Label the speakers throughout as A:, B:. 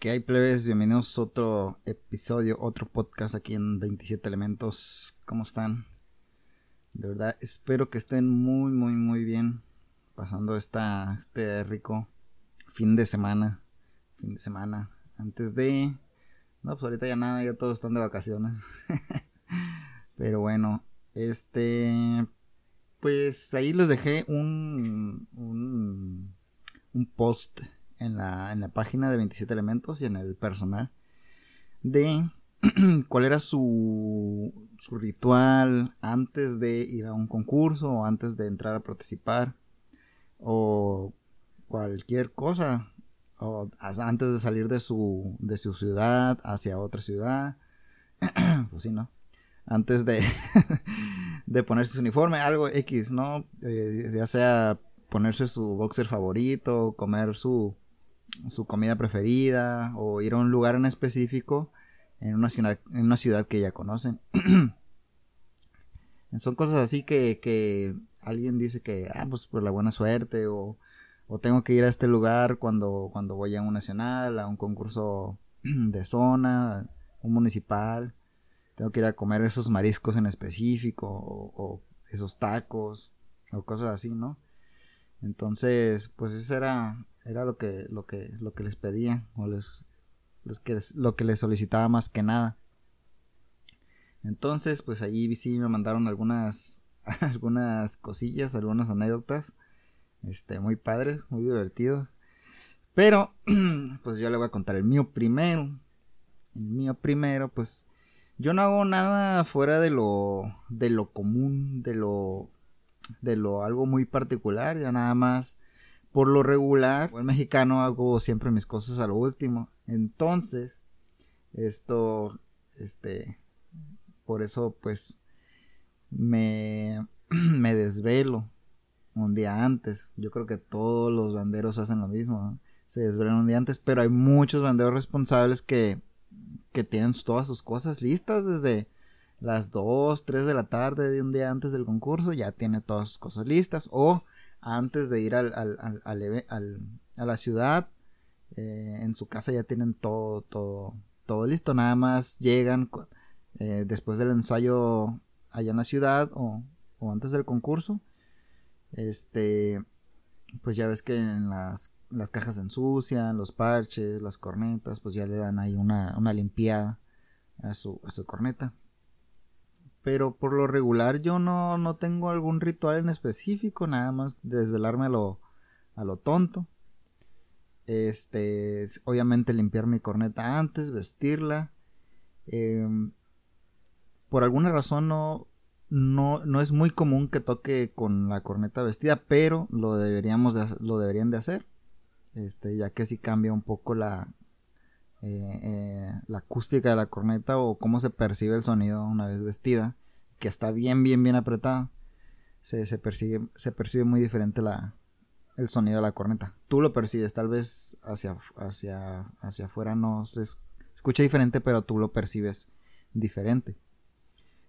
A: ¿Qué hay, plebes? Bienvenidos a otro episodio, otro podcast aquí en 27 Elementos. ¿Cómo están? De verdad, espero que estén muy, muy, muy bien. Pasando esta, este rico fin de semana. Fin de semana. Antes de... No, pues ahorita ya nada, ya todos están de vacaciones. Pero bueno, este... Pues ahí les dejé un, un, un post en la, en la página de 27 elementos y en el personal de cuál era su, su ritual antes de ir a un concurso o antes de entrar a participar o cualquier cosa o antes de salir de su, de su ciudad hacia otra ciudad pues sí, ¿no? Antes de, de ponerse su uniforme, algo X, ¿no? Eh, ya sea ponerse su boxer favorito, comer su, su comida preferida o ir a un lugar en específico en una ciudad, en una ciudad que ya conocen. Son cosas así que, que alguien dice que, ah, pues por la buena suerte o, o tengo que ir a este lugar cuando, cuando voy a un nacional, a un concurso de zona, un municipal. Tengo que ir a comer esos mariscos en específico o, o esos tacos o cosas así, ¿no? Entonces, pues ese era era lo que, lo que, lo que les pedía, o les, que, lo que les solicitaba más que nada. Entonces, pues allí sí me mandaron algunas, algunas cosillas, algunas anécdotas, este, muy padres, muy divertidos. Pero, pues yo le voy a contar el mío primero. El mío primero, pues yo no hago nada fuera de lo, de lo común, de lo, de lo algo muy particular, ya nada más por lo regular, el mexicano hago siempre mis cosas a lo último. Entonces, esto, este, por eso pues me, me desvelo un día antes. Yo creo que todos los banderos hacen lo mismo, se desvelan un día antes, pero hay muchos banderos responsables que, que tienen todas sus cosas listas desde las 2, 3 de la tarde de un día antes del concurso, ya tiene todas sus cosas listas o antes de ir al, al, a la ciudad. Eh, en su casa ya tienen todo, todo, todo listo. Nada más llegan eh, después del ensayo allá en la ciudad o, o, antes del concurso. Este, pues ya ves que en las, las cajas se ensucian, los parches, las cornetas, pues ya le dan ahí una, una limpiada a su, a su corneta pero por lo regular yo no, no tengo algún ritual en específico, nada más desvelarme a lo, a lo tonto. Este, obviamente limpiar mi corneta antes, vestirla. Em, por alguna razón no, no, no es muy común que toque con la corneta vestida, pero lo deberíamos de, lo deberían de hacer. Este, ya que si cambia un poco la, eh, eh, la acústica de la corneta o cómo se percibe el sonido una vez vestida, que está bien, bien, bien apretada, se, se, percibe, se percibe muy diferente la, el sonido de la corneta. Tú lo percibes, tal vez hacia, hacia, hacia afuera no se escucha diferente, pero tú lo percibes diferente.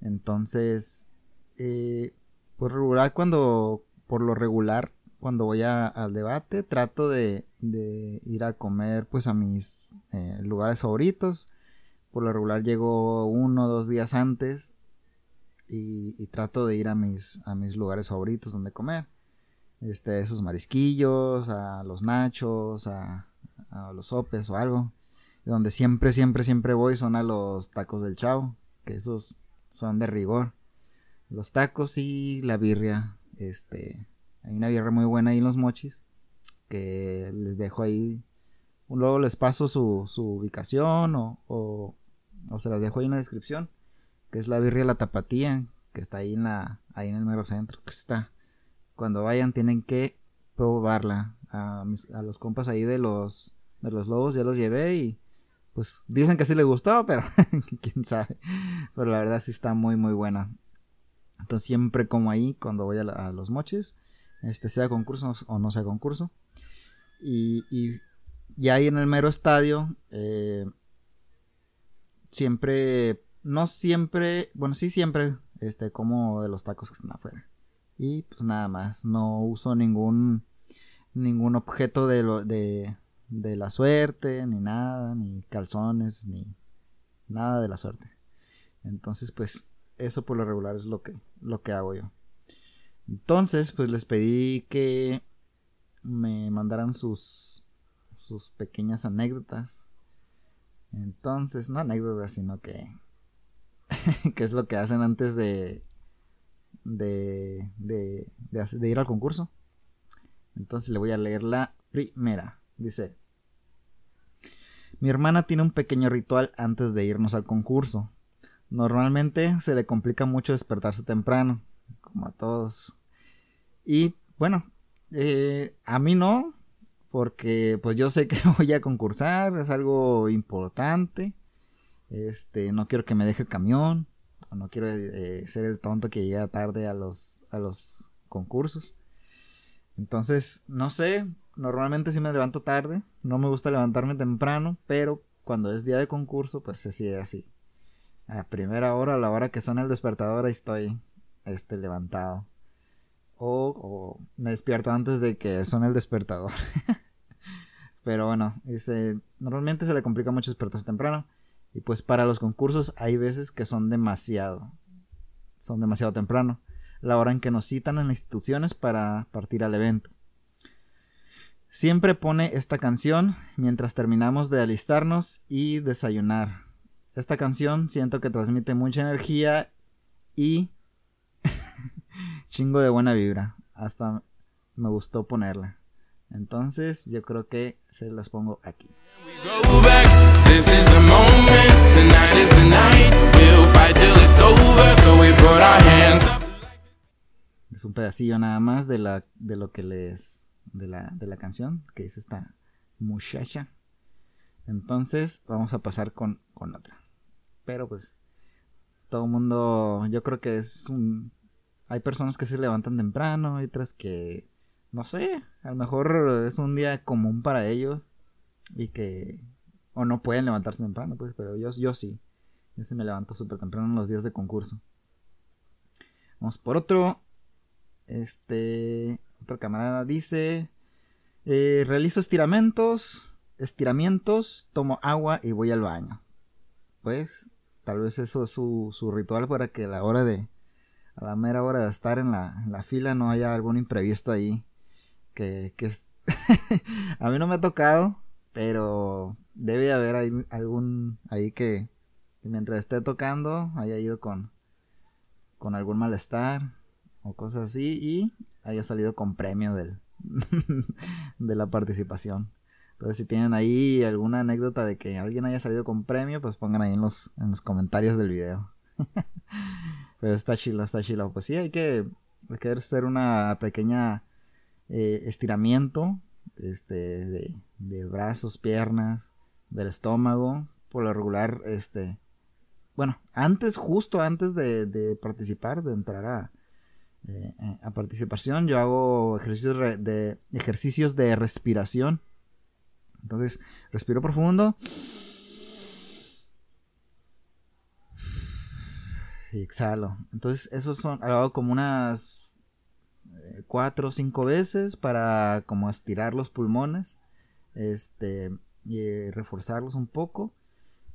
A: Entonces, eh, por regular, cuando, por lo regular, cuando voy al debate, trato de, de, ir a comer pues a mis eh, lugares favoritos. Por lo regular llego uno o dos días antes y, trato de ir a mis, a mis lugares favoritos donde comer. Este, esos marisquillos, a los nachos, a, a los sopes o algo. Donde siempre, siempre, siempre voy son a los tacos del chavo, que esos son de rigor. Los tacos y la birria, este, hay una birria muy buena ahí en los mochis que les dejo ahí. Luego les paso su, ubicación o, o, se las dejo ahí en la descripción. Que es la birria La Tapatía, que está ahí en, la, ahí en el mero centro. Que está. Cuando vayan tienen que probarla. A, a los compas ahí de los, de los lobos ya los llevé y pues dicen que sí les gustó, pero quién sabe. Pero la verdad sí está muy muy buena. Entonces siempre como ahí cuando voy a los moches este sea concurso o no sea concurso. Y, y, ahí en el mero estadio, eh, siempre, no siempre, bueno, sí siempre, este, como de los tacos que están afuera. Y pues nada más, no uso ningún, ningún objeto de, lo, de, de la suerte, ni nada, ni calzones, ni nada de la suerte. Entonces, pues, eso por lo regular es lo que, lo que hago yo. Entonces, pues les pedí que me mandaran sus, sus pequeñas anécdotas. Entonces, no anécdotas, sino que, que es lo que hacen antes de, de, de, de, ir al concurso. Entonces le voy a leer la primera. Dice, mi hermana tiene un pequeño ritual antes de irnos al concurso. Normalmente se le complica mucho despertarse temprano, como a todos. Y bueno, eh, a mí no, porque pues yo sé que voy a concursar, es algo importante. Este, no quiero que me deje el camión, no quiero eh, ser el tonto que llega tarde a los, a los concursos. Entonces, no sé, normalmente si me levanto tarde, no me gusta levantarme temprano, pero cuando es día de concurso, pues se sigue así. A primera hora, a la hora que suena el despertador, ahí estoy este, levantado. O, me despierto antes de que suene el despertador. pero bueno, normalmente se le complica mucho despertarse temprano. Y pues para los concursos hay veces que son demasiado, son demasiado temprano, la hora en que nos citan en las instituciones para partir al evento. Siempre pone esta canción mientras terminamos de alistarnos y desayunar. Esta canción siento que transmite mucha energía y chingo de buena vibra. Hasta me gustó ponerla. Entonces yo creo que se las pongo aquí. Es un pedacillo nada más de la de lo que les de la, de la canción que dice esta muchacha. Entonces vamos a pasar con, con otra. Pero pues todo el mundo, yo creo que es un... Hay personas que se levantan temprano, hay otras que, no sé, a lo mejor es un día común para ellos y que o no pueden levantarse temprano, pues, pero yo, yo sí. Yo sí me levanto súper temprano en los días de concurso. Vamos por otro. Este. Otro camarada dice. Eh, realizo estiramientos. Estiramientos. Tomo agua y voy al baño. Pues. Tal vez eso es su, su ritual para que a la hora de. A la mera hora de estar en la, la fila no haya algún imprevisto ahí. Que, que a mí no me ha tocado. Pero debe de haber algún ahí que, mientras esté tocando haya ido con, con algún malestar o cosas así y haya salido con premio del, de la participación. Entonces si tienen ahí alguna anécdota de que alguien haya salido con premio, pues pongan ahí en los, en los comentarios del video. Pero está chilo, está chilo. Pues sí, hay que, hay que hacer una pequeña eh, estiramiento este, de, de brazos, piernas, del estómago, por lo regular, este, bueno, antes, justo antes de, participar, de entrar a, eh, eh, a participación, yo hago ejercicios de, ejercicios de respiración. Entonces, respiro profundo. Exhalo. Entonces, esos son, hago como unas eh, cuatro o cinco veces para como estirar los pulmones. Este, y reforzarlos un poco.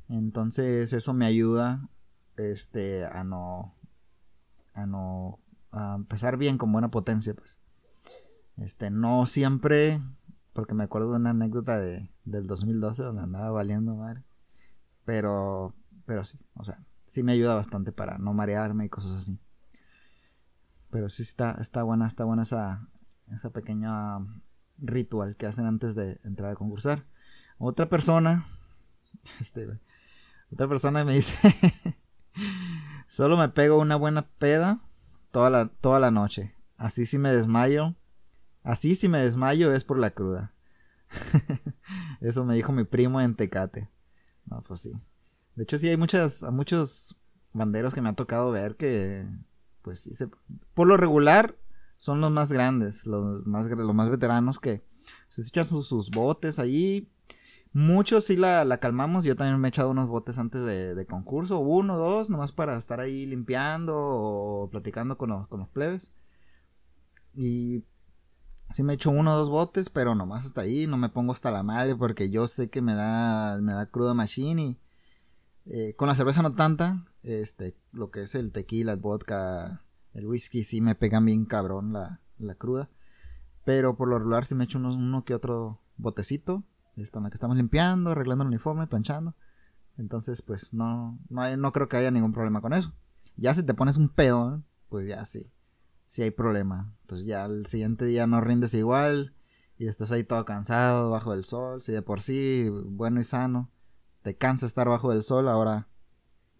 A: Entonces eso me ayuda este a no a no a empezar bien con buena potencia, pues. Este, no siempre porque me acuerdo de una anécdota de, del 2012 donde andaba valiendo madre. Pero pero sí, o sea, sí me ayuda bastante para no marearme y cosas así. Pero sí está está buena, está buena esa esa pequeña ritual que hacen antes de entrar a concursar. Otra persona, este, otra persona me dice, solo me pego una buena peda toda la, toda la noche. Así si me desmayo, así si me desmayo es por la cruda. Eso me dijo mi primo en Tecate. No, pues sí. De hecho sí hay muchas, muchos banderos que me ha tocado ver que, pues sí, se, por lo regular son los más grandes, los más, los más veteranos que se echan sus, botes ahí Muchos sí la, calmamos. Yo también me he echado unos botes antes de, concurso. Uno, dos, nomás para estar ahí limpiando o platicando con los, con los plebes. Y sí me echo uno o dos botes, pero nomás hasta ahí, no me pongo hasta la madre porque yo sé que me da, me da cruda machine y eh, con la cerveza no tanta, este, lo que es el tequila, el vodka, el whisky, sí me pegan bien cabrón la, la cruda, pero por lo regular sí me echo uno, uno que otro botecito, esto en la que estamos limpiando, arreglando el uniforme, planchando, entonces pues no, no, no creo que haya ningún problema con eso. Ya si te pones un pedo, pues ya sí, si hay problema. Entonces ya el siguiente día no rindes igual y estás ahí todo cansado bajo el sol. Si de por sí, bueno y sano, te cansa estar bajo el sol, ahora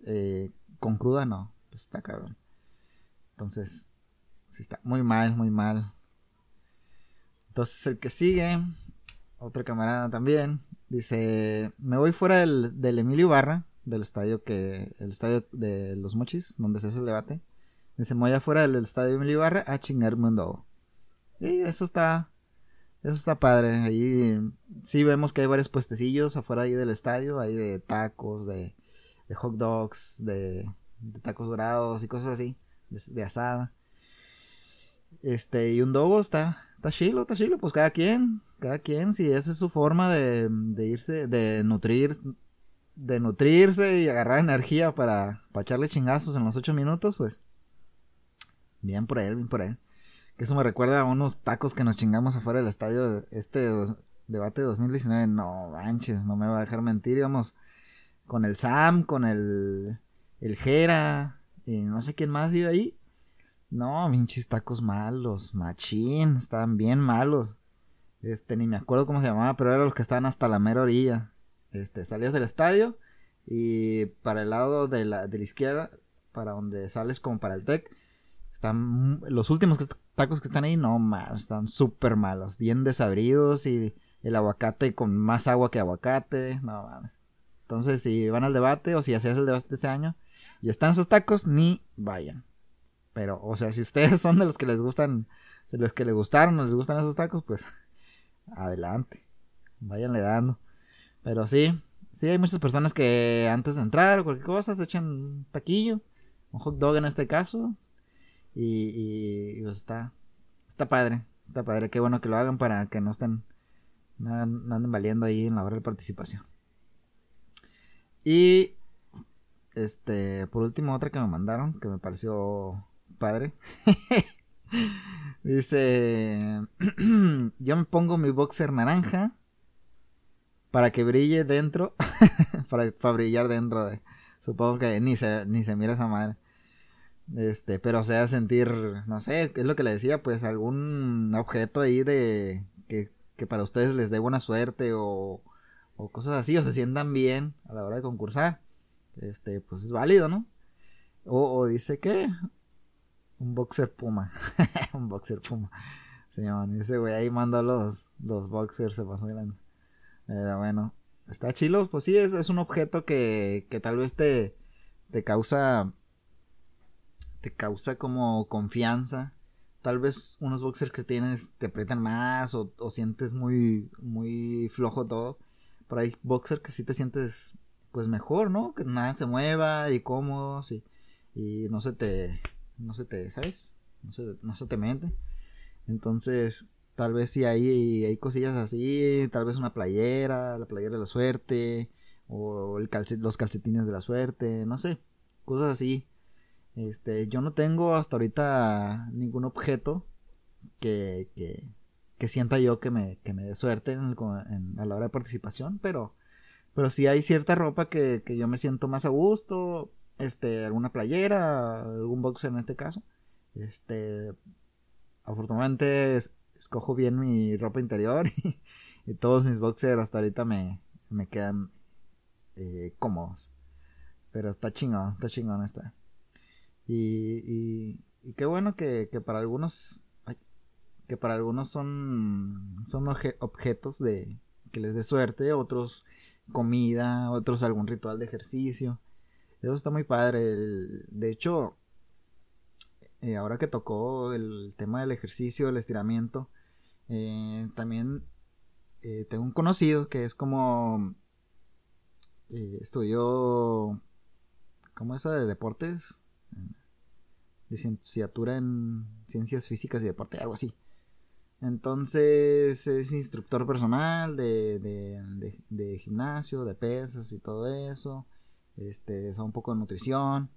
A: eh, con cruda no, pues está cabrón. Entonces, sí está muy mal, muy mal. Entonces el que sigue, otra camarada también, dice, me voy fuera del, del Emilio Barra, del estadio que, el estadio de los Mochis, donde se hace el debate se voy afuera del estadio Emilio Ibarra a chingarme un Y eso está. Eso está padre. Ahí sí vemos que hay varios puestecillos afuera ahí del estadio. Ahí de tacos, de, de hot dogs, de, tacos dorados y cosas así. De, asada. Este, y un dogo está. Está chilo, está chilo. Pues cada quien. Cada quien. Si esa es su forma de, de irse. De nutrir. De nutrirse y agarrar energía para, para echarle chingazos en los ocho minutos, pues Bien por él, bien por él. Que eso me recuerda a unos tacos que nos chingamos afuera del estadio este debate de 2019. No manches, no me va a dejar mentir. Íbamos con el Sam, con el, el Jera, y no sé quién más iba ahí. No, pinches tacos malos, machín, estaban bien malos. Este, ni me acuerdo cómo se llamaba, pero eran los que estaban hasta la mera orilla. Este, salías del estadio y para el lado de la, de la izquierda, para donde sales como para el TEC, están, los últimos tacos que están ahí, no mames, están súper malos, bien desabridos y el aguacate con más agua que aguacate, no mames. Entonces, si van al debate o si hacías el debate este año y están esos tacos, ni vayan. Pero, o sea, si ustedes son de los que les gustan, de los que les gustaron o les gustan esos tacos, pues adelante, váyanle dando. Pero sí, sí hay muchas personas que antes de entrar o cualquier cosa se echan un taquillo, un hot dog en este caso, y, pues está, está padre, está padre, qué bueno que lo hagan para que no estén, no, anden valiendo ahí en la hora de participación. Y este, por último, otra que me mandaron, que me pareció padre. Dice, yo me pongo mi boxer naranja para que brille dentro, para, brillar dentro de... Supongo que ni se, ni se mira esa madre. Este, pero sea, sentir, no sé, ¿qué es lo que le decía? Pues algún objeto ahí de que, para ustedes les dé buena suerte o, o cosas así, o se sientan bien a la hora de concursar. Este, pues es válido, ¿no? O, dice que un boxer puma, un boxer puma. Se llaman, ese güey ahí manda los, los boxers, se pasó grande. Pero bueno, está chilo, pues sí, es, es un objeto que, que tal vez te, te causa te causa como confianza. Tal vez unos boxers que tienes te aprietan más o, sientes muy, muy flojo todo. Pero hay boxers que sí te sientes pues mejor, ¿no? Que nada se mueva y cómodos y, y no se te, no se te, ¿sabes? No se, te mente. Entonces, tal vez si hay, hay cosillas así, tal vez una playera, la playera de la suerte, o el los calcetines de la suerte, no sé, cosas así. Este, yo no tengo hasta ahorita ningún objeto que, que, sienta yo que me, que me dé suerte en a la hora de participación, pero, pero sí hay cierta ropa que, que yo me siento más a gusto, este, alguna playera, algún boxer en este caso. Este, afortunadamente escojo bien mi ropa interior y, todos mis boxers hasta ahorita me, me quedan eh, cómodos. Pero está chingón, está chingón esta. Y, y, qué bueno que, para algunos que para algunos son son objetos de que les dé suerte, otros comida, otros algún ritual de ejercicio. Eso está muy padre. de hecho, eh, ahora que tocó el tema del ejercicio, el estiramiento, eh, también eh, tengo un conocido que es como estudió como eso de deportes licenciatura en ciencias físicas y deporte, algo así. Entonces es instructor personal de, de, de, gimnasio, de pesas y todo eso. Este, es un poco de nutrición.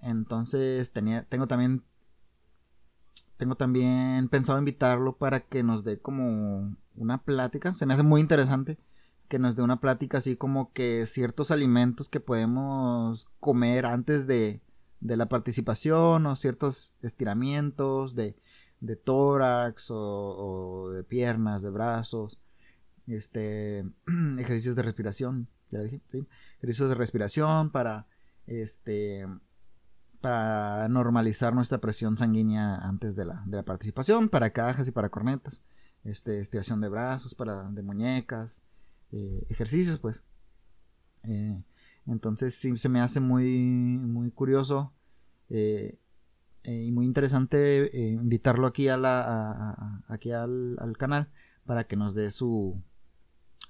A: Entonces tenía, tengo también tengo también pensado invitarlo para que nos dé como una plática. Se me hace muy interesante que nos dé una plática así como que ciertos alimentos que podemos comer antes de, de la participación o ciertos estiramientos de, de tórax o, de piernas, de brazos, este ejercicios de respiración, ya dije, ¿sí? ejercicios de respiración para este para normalizar nuestra presión sanguínea antes de la, de la participación, para cajas y para cornetas, este, estiración de brazos, para de muñecas, eh, ejercicios, pues. Eh, entonces sí se me hace muy, muy curioso eh, y muy interesante invitarlo aquí a la, aquí al, canal para que nos dé su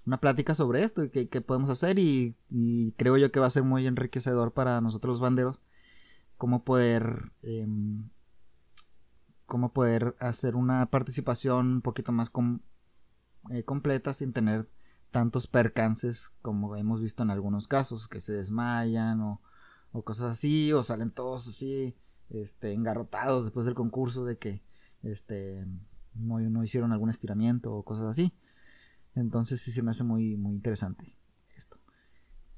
A: una plática sobre esto y qué, podemos hacer y, creo yo que va a ser muy enriquecedor para nosotros los banderos cómo poder em, cómo poder hacer una participación un poquito más eh, completa sin tener tantos percances como hemos visto en algunos casos que se desmayan o, cosas así o salen todos así este engarrotados después del concurso de que este no, no hicieron algún estiramiento o cosas así entonces sí se me hace muy muy interesante esto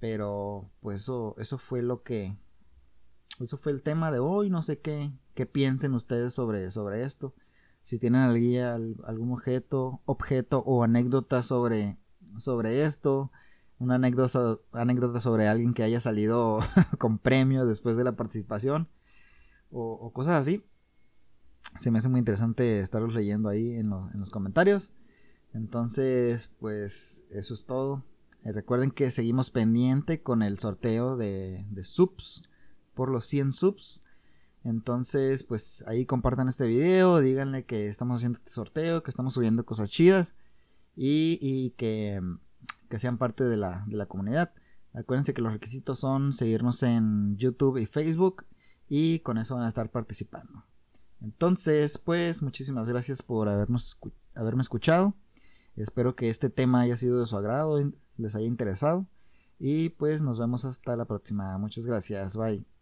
A: pero pues eso eso fue lo que eso fue el tema de hoy. No sé qué, qué piensen ustedes sobre, sobre esto. Si tienen algún objeto, objeto o anécdota sobre, sobre esto. Una anécdota, anécdota sobre alguien que haya salido con premio después de la participación. O, cosas así. Se me hace muy interesante estarlos leyendo ahí en, los comentarios. Entonces, pues eso es todo. Eh, recuerden que seguimos pendiente con el sorteo de, de subs por los 100 subs. Entonces, pues ahí compartan este video, díganle que estamos haciendo este sorteo, que estamos subiendo cosas chidas y, que, sean parte de la, de la comunidad. Acuérdense que los requisitos son seguirnos en YouTube y Facebook y con eso van a estar participando. Entonces, pues muchísimas gracias por habernos, haberme escuchado. Espero que este tema haya sido de su agrado, les haya interesado. Y pues nos vemos hasta la próxima. Muchas gracias. Bye.